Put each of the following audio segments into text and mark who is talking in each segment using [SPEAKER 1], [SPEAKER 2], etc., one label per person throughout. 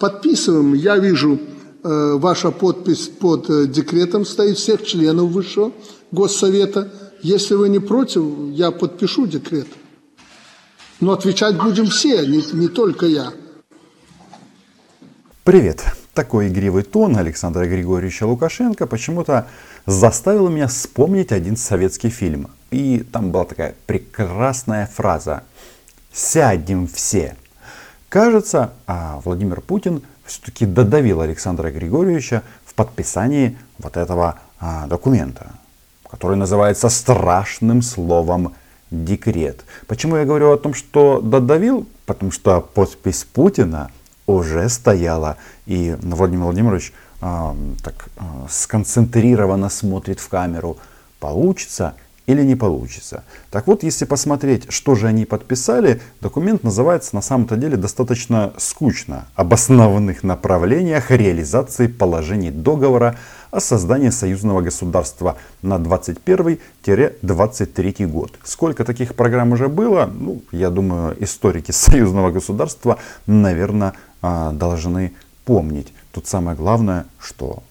[SPEAKER 1] Подписываем. Я вижу, э, ваша подпись под э, декретом стоит всех членов Высшего Госсовета. Если вы не против, я подпишу декрет. Но отвечать будем все, не, не только я.
[SPEAKER 2] Привет. Такой игривый тон Александра Григорьевича Лукашенко почему-то заставил меня вспомнить один советский фильм. И там была такая прекрасная фраза «Сядем все». Кажется, а Владимир Путин все-таки додавил Александра Григорьевича в подписании вот этого а, документа, который называется страшным словом декрет. Почему я говорю о том, что додавил? Потому что подпись Путина уже стояла, и Владимир Владимирович а, так а, сконцентрированно смотрит в камеру. Получится или не получится. Так вот, если посмотреть, что же они подписали, документ называется на самом-то деле достаточно скучно. Об основных направлениях реализации положений договора о создании союзного государства на 21-23 год. Сколько таких программ уже было? Ну, я думаю, историки союзного государства, наверное, а, должны помнить. Тут самое главное, что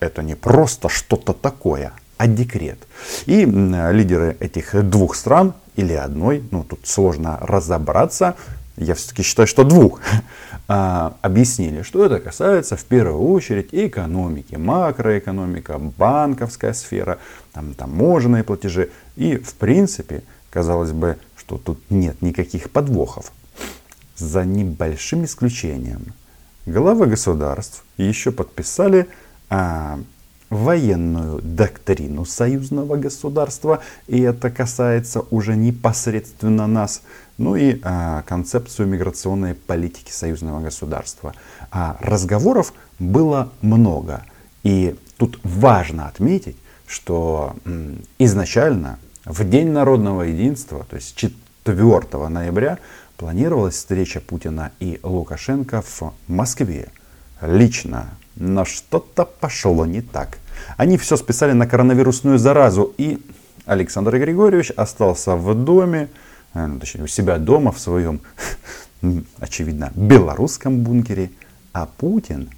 [SPEAKER 2] это не просто что-то такое, а декрет. И лидеры этих двух стран или одной, ну тут сложно разобраться, я все-таки считаю, что двух, а, объяснили, что это касается в первую очередь экономики, макроэкономика, банковская сфера, там, таможенные платежи. И в принципе, казалось бы, что тут нет никаких подвохов. За небольшим исключением. Главы государств еще подписали а, военную доктрину союзного государства, и это касается уже непосредственно нас, ну и а, концепцию миграционной политики союзного государства. А разговоров было много, и тут важно отметить, что м, изначально в День народного единства, то есть 4 ноября, планировалась встреча Путина и Лукашенко в Москве. Лично но что-то пошло не так. Они все списали на коронавирусную заразу, и Александр Григорьевич остался в доме, э, ну, точнее, у себя дома, в своем, очевидно, белорусском бункере, а Путин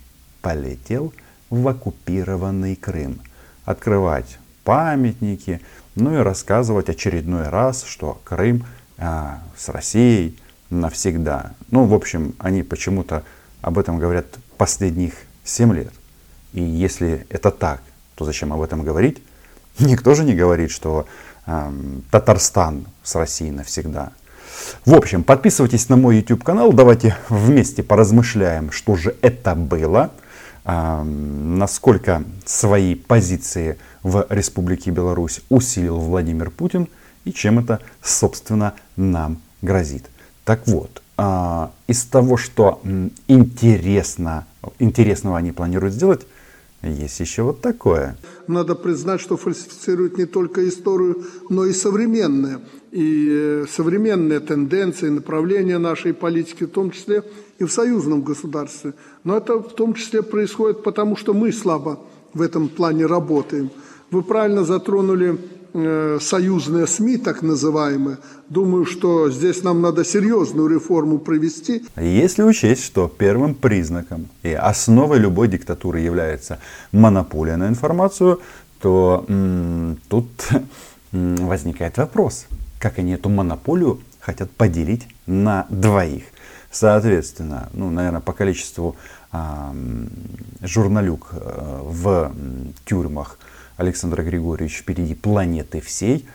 [SPEAKER 2] полетел в оккупированный Крым. Открывать памятники, ну и рассказывать очередной раз, что Крым а, с Россией навсегда. Ну, в общем, они почему-то об этом говорят последних 7 лет. И если это так, то зачем об этом говорить? Никто же не говорит, что э, Татарстан с Россией навсегда. В общем, подписывайтесь на мой YouTube канал, давайте вместе поразмышляем, что же это было, э, насколько свои позиции в Республике Беларусь усилил Владимир Путин и чем это, собственно, нам грозит. Так вот, а, из того, что интересно, интересного они планируют сделать, есть еще вот такое.
[SPEAKER 1] Надо признать, что фальсифицируют не только историю, но и современные. И э, современные тенденции, направления нашей политики, в том числе и в союзном государстве. Но это в том числе происходит потому, что мы слабо в этом плане работаем. Вы правильно затронули союзные СМИ, так называемые, думаю, что здесь нам надо серьезную реформу провести.
[SPEAKER 2] Если учесть, что первым признаком и основой любой диктатуры является монополия на информацию, то м- тут м- возникает вопрос, как они эту монополию хотят поделить на двоих. Соответственно, ну, наверное, по количеству э, журналюк э, в тюрьмах Александра Григорьевича впереди планеты всей.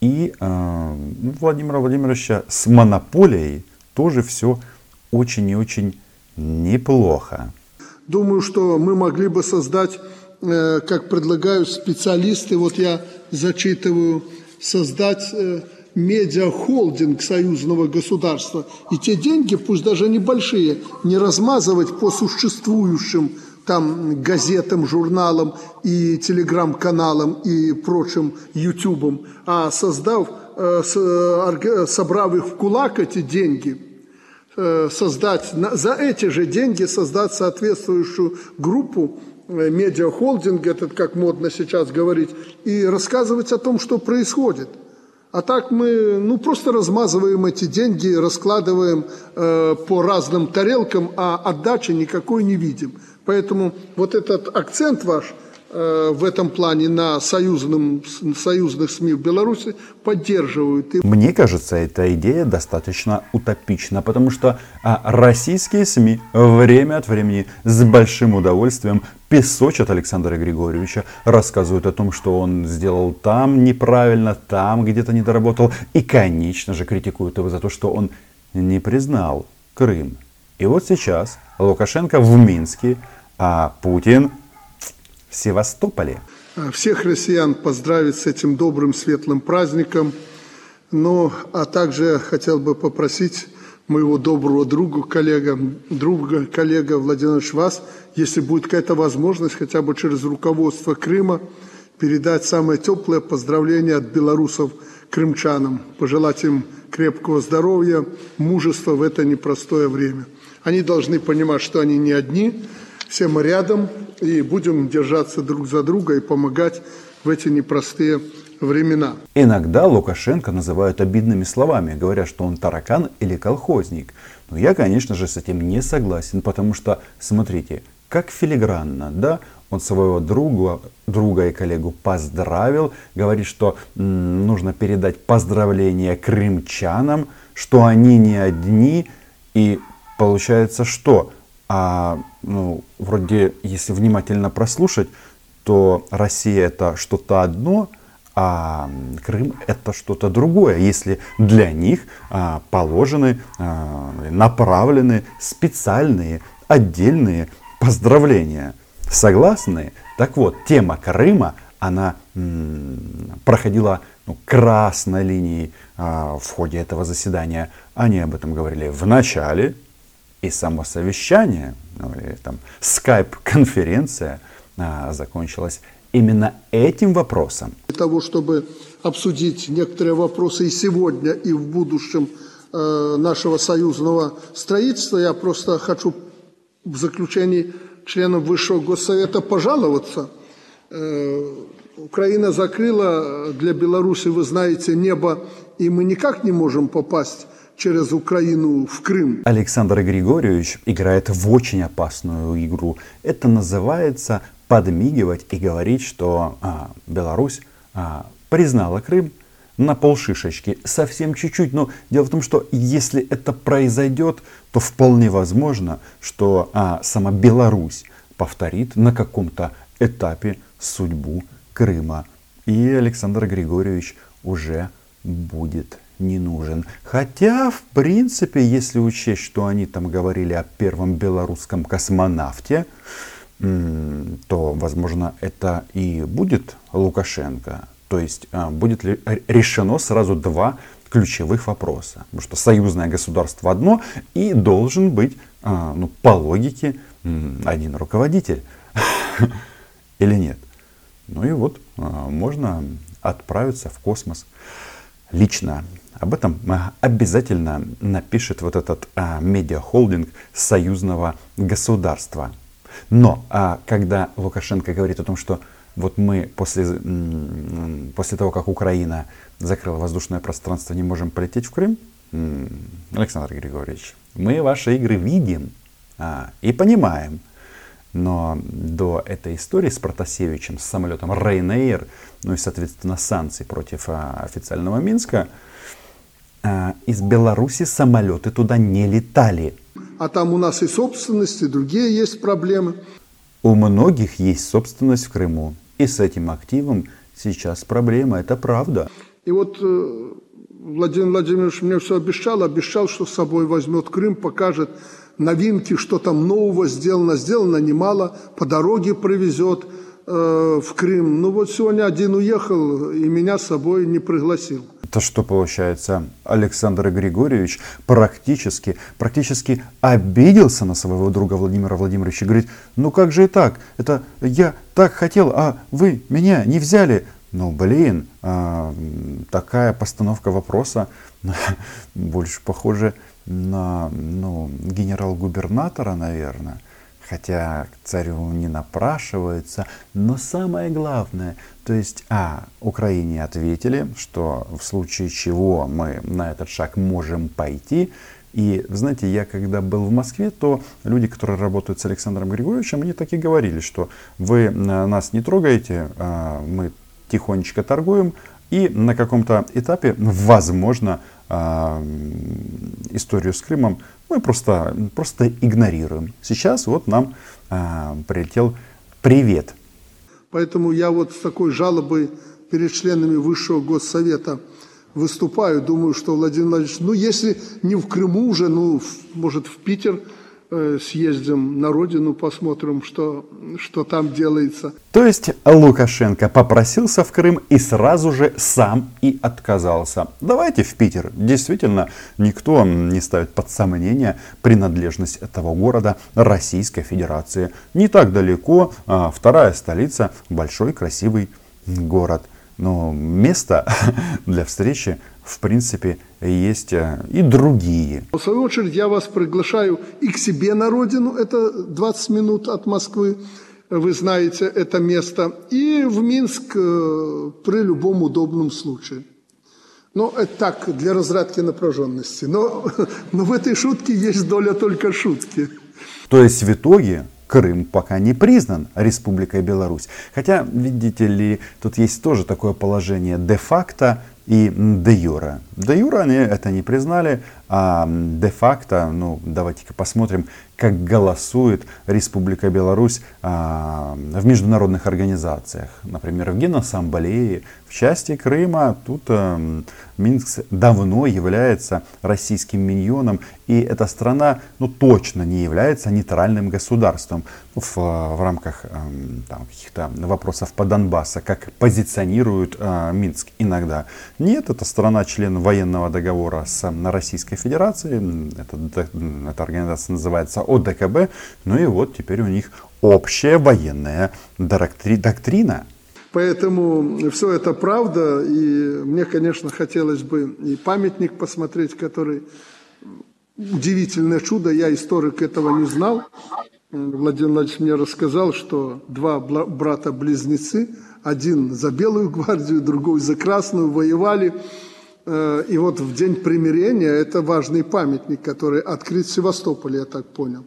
[SPEAKER 2] И э, Владимира Владимировича с монополией тоже все очень и очень неплохо.
[SPEAKER 1] Думаю, что мы могли бы создать, э, как предлагают специалисты, вот я зачитываю, создать э, медиахолдинг союзного государства. И те деньги, пусть даже небольшие, не размазывать по существующим там газетам, журналам и телеграм-каналам и прочим ютубам, а создав, э, э, собрав их в кулак эти деньги, э, создать, за эти же деньги создать соответствующую группу, медиахолдинг, этот как модно сейчас говорить, и рассказывать о том, что происходит. А так мы ну, просто размазываем эти деньги, раскладываем э, по разным тарелкам, а отдачи никакой не видим. Поэтому вот этот акцент ваш э, в этом плане на союзном, союзных СМИ в Беларуси поддерживают.
[SPEAKER 2] Мне кажется, эта идея достаточно утопична, потому что а, российские СМИ время от времени с большим удовольствием песочат Александра Григорьевича, рассказывают о том, что он сделал там неправильно, там где-то не доработал, и, конечно же, критикуют его за то, что он не признал Крым. И вот сейчас Лукашенко в Минске, а Путин в Севастополе.
[SPEAKER 1] Всех россиян поздравить с этим добрым, светлым праздником. Но, а также хотел бы попросить моего доброго друга, коллега, друга, коллега Владимир вас, если будет какая-то возможность, хотя бы через руководство Крыма, передать самое теплое поздравление от белорусов крымчанам, пожелать им крепкого здоровья, мужества в это непростое время. Они должны понимать, что они не одни, все мы рядом, и будем держаться друг за друга и помогать в эти непростые времена.
[SPEAKER 2] Иногда Лукашенко называют обидными словами, говоря, что он таракан или колхозник. Но я, конечно же, с этим не согласен, потому что, смотрите, как филигранно, да, он своего друга, друга и коллегу поздравил, говорит, что нужно передать поздравления крымчанам, что они не одни, и получается что? А, ну, вроде, если внимательно прослушать, то Россия это что-то одно, а Крым это что-то другое, если для них а, положены, а, направлены специальные, отдельные поздравления. Согласны? Так вот, тема Крыма, она м, проходила ну, красной линией а, в ходе этого заседания. Они об этом говорили в начале, и само совещание, ну, или там скайп-конференция а, закончилась именно этим вопросом.
[SPEAKER 1] Для того, чтобы обсудить некоторые вопросы и сегодня, и в будущем э, нашего союзного строительства, я просто хочу в заключении членам Высшего Госсовета пожаловаться. Э, Украина закрыла для Беларуси, вы знаете, небо, и мы никак не можем попасть через Украину в Крым.
[SPEAKER 2] Александр Григорьевич играет в очень опасную игру. Это называется подмигивать и говорить, что а, Беларусь а, признала Крым на полшишечки, совсем чуть-чуть. Но дело в том, что если это произойдет, то вполне возможно, что а, сама Беларусь повторит на каком-то этапе судьбу Крыма. И Александр Григорьевич уже будет не нужен. Хотя, в принципе, если учесть, что они там говорили о первом белорусском космонавте, то, возможно, это и будет Лукашенко. То есть а, будет ли решено сразу два ключевых вопроса. Потому что союзное государство одно и должен быть, а, ну, по логике, один руководитель. Или нет. Ну и вот а, можно отправиться в космос лично. Об этом обязательно напишет вот этот а, медиахолдинг союзного государства. Но а, когда Лукашенко говорит о том, что вот мы после, после того, как Украина закрыла воздушное пространство, не можем полететь в Крым, Александр Григорьевич, мы ваши игры видим а, и понимаем. Но до этой истории с Протасевичем, с самолетом Ryanair, ну и, соответственно, санкций против а, официального Минска, а, из Беларуси самолеты туда не летали.
[SPEAKER 1] А там у нас и собственность, и другие есть проблемы.
[SPEAKER 2] У многих есть собственность в Крыму. И с этим активом сейчас проблема, это правда.
[SPEAKER 1] И вот э, Владимир Владимирович мне все обещал, обещал, что с собой возьмет Крым, покажет новинки, что там нового сделано. Сделано немало, по дороге привезет э, в Крым. Ну вот сегодня один уехал и меня с собой не пригласил.
[SPEAKER 2] Это что получается? Александр Григорьевич практически, практически обиделся на своего друга Владимира Владимировича. Говорит, ну как же и так? Это я так хотел, а вы меня не взяли. Ну блин, а, такая постановка вопроса больше похоже на ну, генерал-губернатора, наверное. хотя к царю не напрашиваются. Но самое главное, то есть, а, Украине ответили, что в случае чего мы на этот шаг можем пойти. И, знаете, я когда был в Москве, то люди, которые работают с Александром Григорьевичем, они так и говорили, что вы нас не трогаете, а, мы тихонечко торгуем, и на каком-то этапе, возможно, а, историю с Крымом мы просто, просто игнорируем. Сейчас вот нам а, прилетел привет.
[SPEAKER 1] Поэтому я вот с такой жалобой перед членами Высшего Госсовета выступаю. Думаю, что Владимир Владимирович, ну если не в Крыму уже, ну может в Питер – съездим на родину, посмотрим, что, что там делается.
[SPEAKER 2] То есть Лукашенко попросился в Крым и сразу же сам и отказался. Давайте в Питер. Действительно, никто не ставит под сомнение принадлежность этого города Российской Федерации. Не так далеко, а вторая столица, большой красивый город. Но место для встречи в принципе, есть э, и другие.
[SPEAKER 1] В свою очередь, я вас приглашаю и к себе на родину, это 20 минут от Москвы, вы знаете это место, и в Минск э, при любом удобном случае. Ну, это так, для разрядки напряженности. Но, но в этой шутке есть доля только шутки.
[SPEAKER 2] То есть в итоге Крым пока не признан Республикой Беларусь. Хотя, видите ли, тут есть тоже такое положение де-факто и де-юра. Де-юра они это не признали, а де-факто, ну давайте-ка посмотрим, как голосует Республика Беларусь а, в международных организациях. Например, в Генассамблее, в части Крыма. Тут а, Минск давно является российским миньоном. И эта страна ну, точно не является нейтральным государством в, в рамках а, каких-то вопросов по Донбасса, как позиционирует а, Минск иногда. Нет, это страна член военного договора с Российской Федерацией. Это, эта организация называется ОДКБ. Ну и вот теперь у них общая военная доктрина.
[SPEAKER 1] Поэтому все это правда. И мне, конечно, хотелось бы и памятник посмотреть, который удивительное чудо. Я историк этого не знал. Владимир Владимирович мне рассказал, что два брата-близнецы, один за Белую гвардию, другой за Красную, воевали Э, и вот в день примирения это важный памятник, который открыт в Севастополе, я так понял.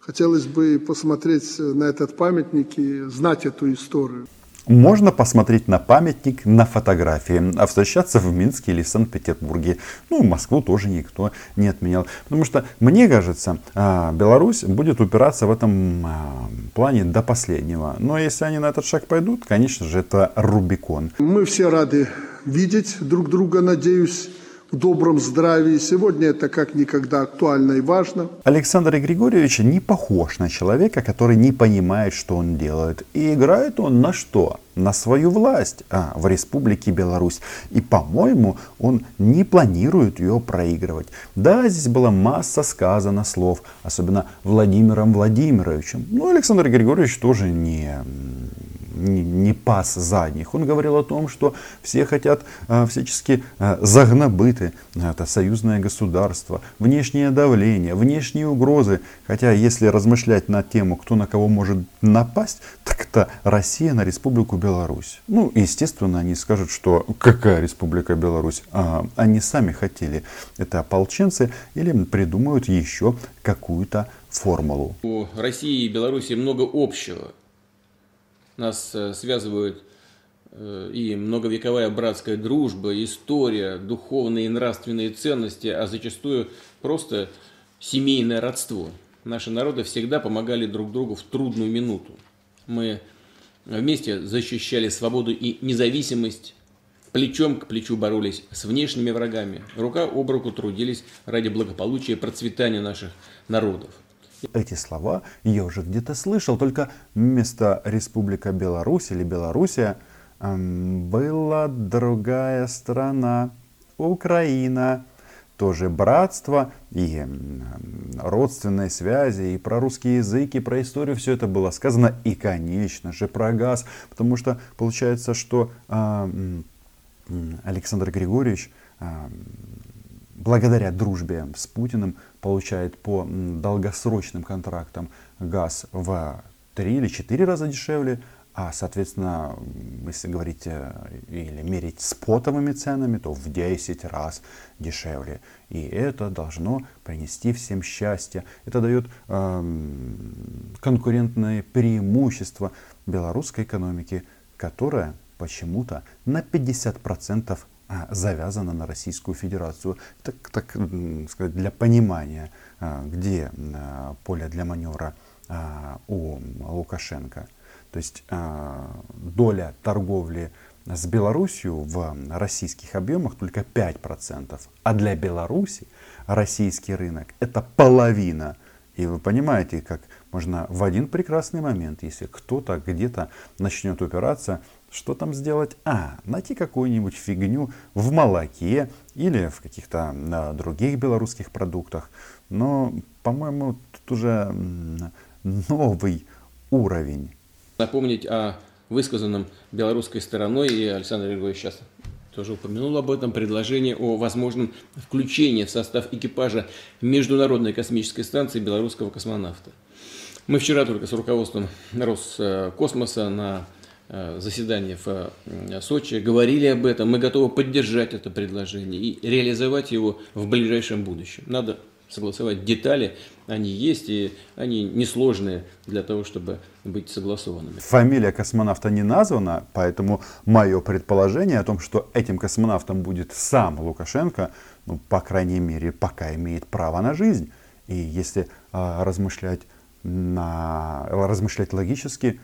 [SPEAKER 1] Хотелось бы посмотреть на этот памятник и знать эту историю.
[SPEAKER 2] Можно посмотреть на памятник, на фотографии, а встречаться в Минске или Санкт-Петербурге. Ну, Москву тоже никто не отменял. Потому что, мне кажется, а, Беларусь будет упираться в этом а, плане до последнего. Но если они на этот шаг пойдут, конечно же, это Рубикон.
[SPEAKER 1] Мы все рады видеть друг друга, надеюсь, в добром здравии. Сегодня это как никогда актуально и важно.
[SPEAKER 2] Александр Григорьевич не похож на человека, который не понимает, что он делает. И играет он на что? На свою власть а, в Республике Беларусь. И, по-моему, он не планирует ее проигрывать. Да, здесь была масса сказано слов, особенно Владимиром Владимировичем. Но Александр Григорьевич тоже не не, пас задних. Он говорил о том, что все хотят э, всячески э, загнобыты. Это союзное государство, внешнее давление, внешние угрозы. Хотя, если размышлять на тему, кто на кого может напасть, так это Россия на Республику Беларусь. Ну, естественно, они скажут, что какая Республика Беларусь? А, они сами хотели. Это ополченцы или придумают еще какую-то формулу.
[SPEAKER 3] У России и Беларуси много общего. Нас э, связывают э, и многовековая братская дружба, история, духовные и нравственные ценности, а зачастую просто семейное родство. Наши народы всегда помогали друг другу в трудную минуту. Мы вместе защищали свободу и независимость, плечом к плечу боролись с внешними врагами, рука об руку трудились ради благополучия и процветания наших народов.
[SPEAKER 2] Эти слова я уже где-то слышал, только вместо Республика Беларусь или Белоруссия эм, была другая страна, Украина. Тоже братство и родственные связи, и про русский язык, и про историю все это было сказано. И, конечно же, про газ. Потому что получается, что э, Александр Григорьевич э, благодаря дружбе с Путиным получает по долгосрочным контрактам газ в 3 или 4 раза дешевле, а, соответственно, если говорить э, или мерить спотовыми ценами, то в 10 раз дешевле. И это должно принести всем счастье. Это дает э, конкурентное преимущество белорусской экономики, которая почему-то на 50% а, завязана на Российскую Федерацию. Так, так сказать, для понимания, а, где а, поле для маневра у Лукашенко. То есть доля торговли с Беларусью в российских объемах только 5%. А для Беларуси российский рынок это половина. И вы понимаете, как можно в один прекрасный момент, если кто-то где-то начнет упираться, что там сделать? А, найти какую-нибудь фигню в молоке или в каких-то а, других белорусских продуктах. Но, по-моему, тут уже новый уровень.
[SPEAKER 3] Напомнить о высказанном белорусской стороной, и Александр Григорьевич сейчас тоже упомянул об этом, предложение о возможном включении в состав экипажа Международной космической станции белорусского космонавта. Мы вчера только с руководством Роскосмоса на Э, заседании в Сочи, говорили об этом. Мы готовы поддержать это предложение и реализовать его в ближайшем будущем. Надо согласовать детали, они есть, и они несложные для того, чтобы быть согласованными.
[SPEAKER 2] Фамилия космонавта не названа, поэтому мое предположение о том, что этим космонавтом будет сам Лукашенко, ну, по крайней мере, пока имеет право на жизнь. И если э, размышлять, на, размышлять логически,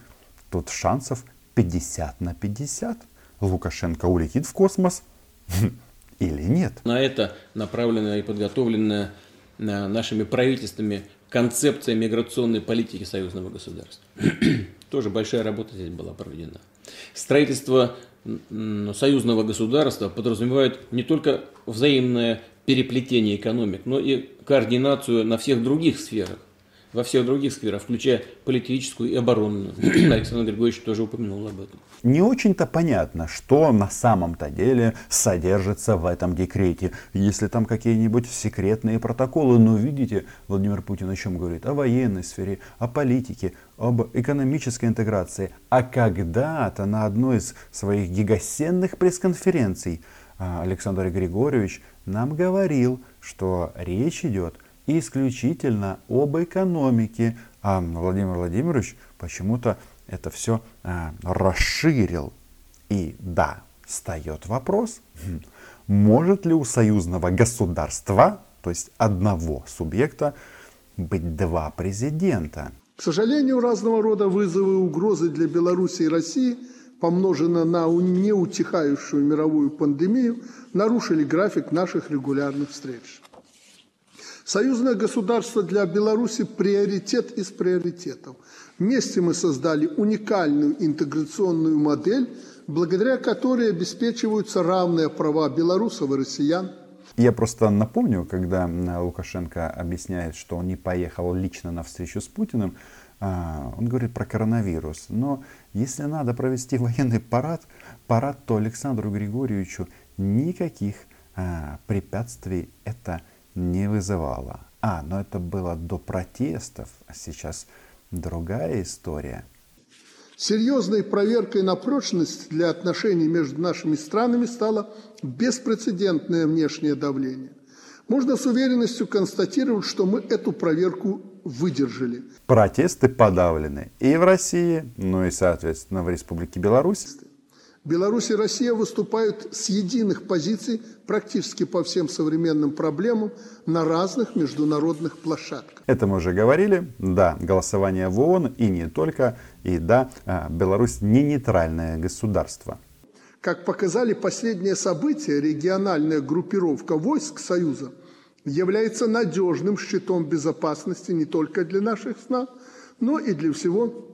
[SPEAKER 2] тут шансов 50 на 50. Лукашенко улетит в космос или нет?
[SPEAKER 3] На это направлена и подготовлена нашими правительствами концепция миграционной политики союзного государства. Тоже большая работа здесь была проведена. Строительство союзного государства подразумевает не только взаимное переплетение экономик, но и координацию на всех других сферах во всех других сферах, включая политическую и оборонную. Александр Григорьевич тоже упомянул об этом.
[SPEAKER 2] Не очень-то понятно, что на самом-то деле содержится в этом декрете. Если там какие-нибудь секретные протоколы, но видите, Владимир Путин о чем говорит? О военной сфере, о политике, об экономической интеграции. А когда-то на одной из своих гигасенных пресс-конференций а, Александр Григорьевич нам говорил, что речь идет исключительно об экономике. А Владимир Владимирович почему-то это все а, расширил. И да, встает вопрос, хм, может ли у союзного государства, то есть одного субъекта, быть два президента?
[SPEAKER 1] К сожалению, разного рода вызовы и угрозы для Беларуси и России, помноженные на неутихающую мировую пандемию, нарушили график наших регулярных встреч. Союзное государство для Беларуси – приоритет из приоритетов. Вместе мы создали уникальную интеграционную модель, благодаря которой обеспечиваются равные права белорусов и россиян.
[SPEAKER 2] Я просто напомню, когда Лукашенко объясняет, что он не поехал лично на встречу с Путиным, а, он говорит про коронавирус. Но если надо провести военный парад, парад, то Александру Григорьевичу никаких а, препятствий это не не вызывало. А, но это было до протестов, а сейчас другая история.
[SPEAKER 1] Серьезной проверкой на прочность для отношений между нашими странами стало беспрецедентное внешнее давление. Можно с уверенностью констатировать, что мы эту проверку выдержали.
[SPEAKER 2] Протесты подавлены и в России, ну и, соответственно, в Республике Беларусь.
[SPEAKER 1] Беларусь и Россия выступают с единых позиций практически по всем современным проблемам на разных международных площадках.
[SPEAKER 2] Это мы уже говорили. Да, голосование в ООН и не только. И да, а, Беларусь не нейтральное государство.
[SPEAKER 1] Как показали последние события, региональная группировка войск Союза является надежным щитом безопасности не только для наших стран, но и для всего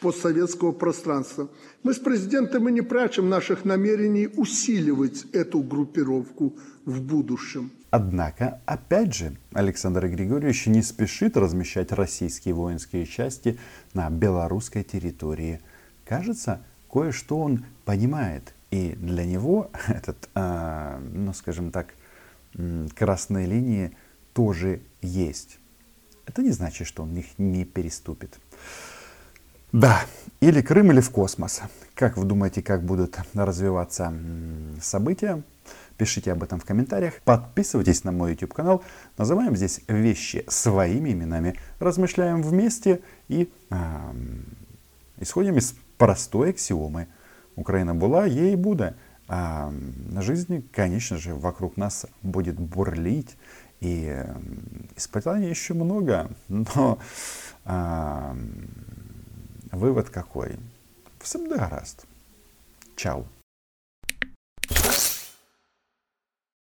[SPEAKER 1] постсоветского пространства. Мы с президентом и не прячем наших намерений усиливать эту группировку в будущем.
[SPEAKER 2] Однако, опять же, Александр Григорьевич не спешит размещать российские воинские части на белорусской территории. Кажется, кое-что он понимает. И для него этот, э, ну скажем так, красные линии тоже есть. это не значит, что он их не переступит. Да, или Крым, или в космос. Как вы думаете, как будут развиваться события? Пишите об этом в комментариях. Подписывайтесь на мой YouTube канал. Называем здесь вещи своими именами. Размышляем вместе и э, исходим из простой аксиомы. Украина была, ей и будет. А жизнь, конечно же, вокруг нас будет бурлить. И испытаний еще много. Но э, вывод какой? Всем гаразд. Чао.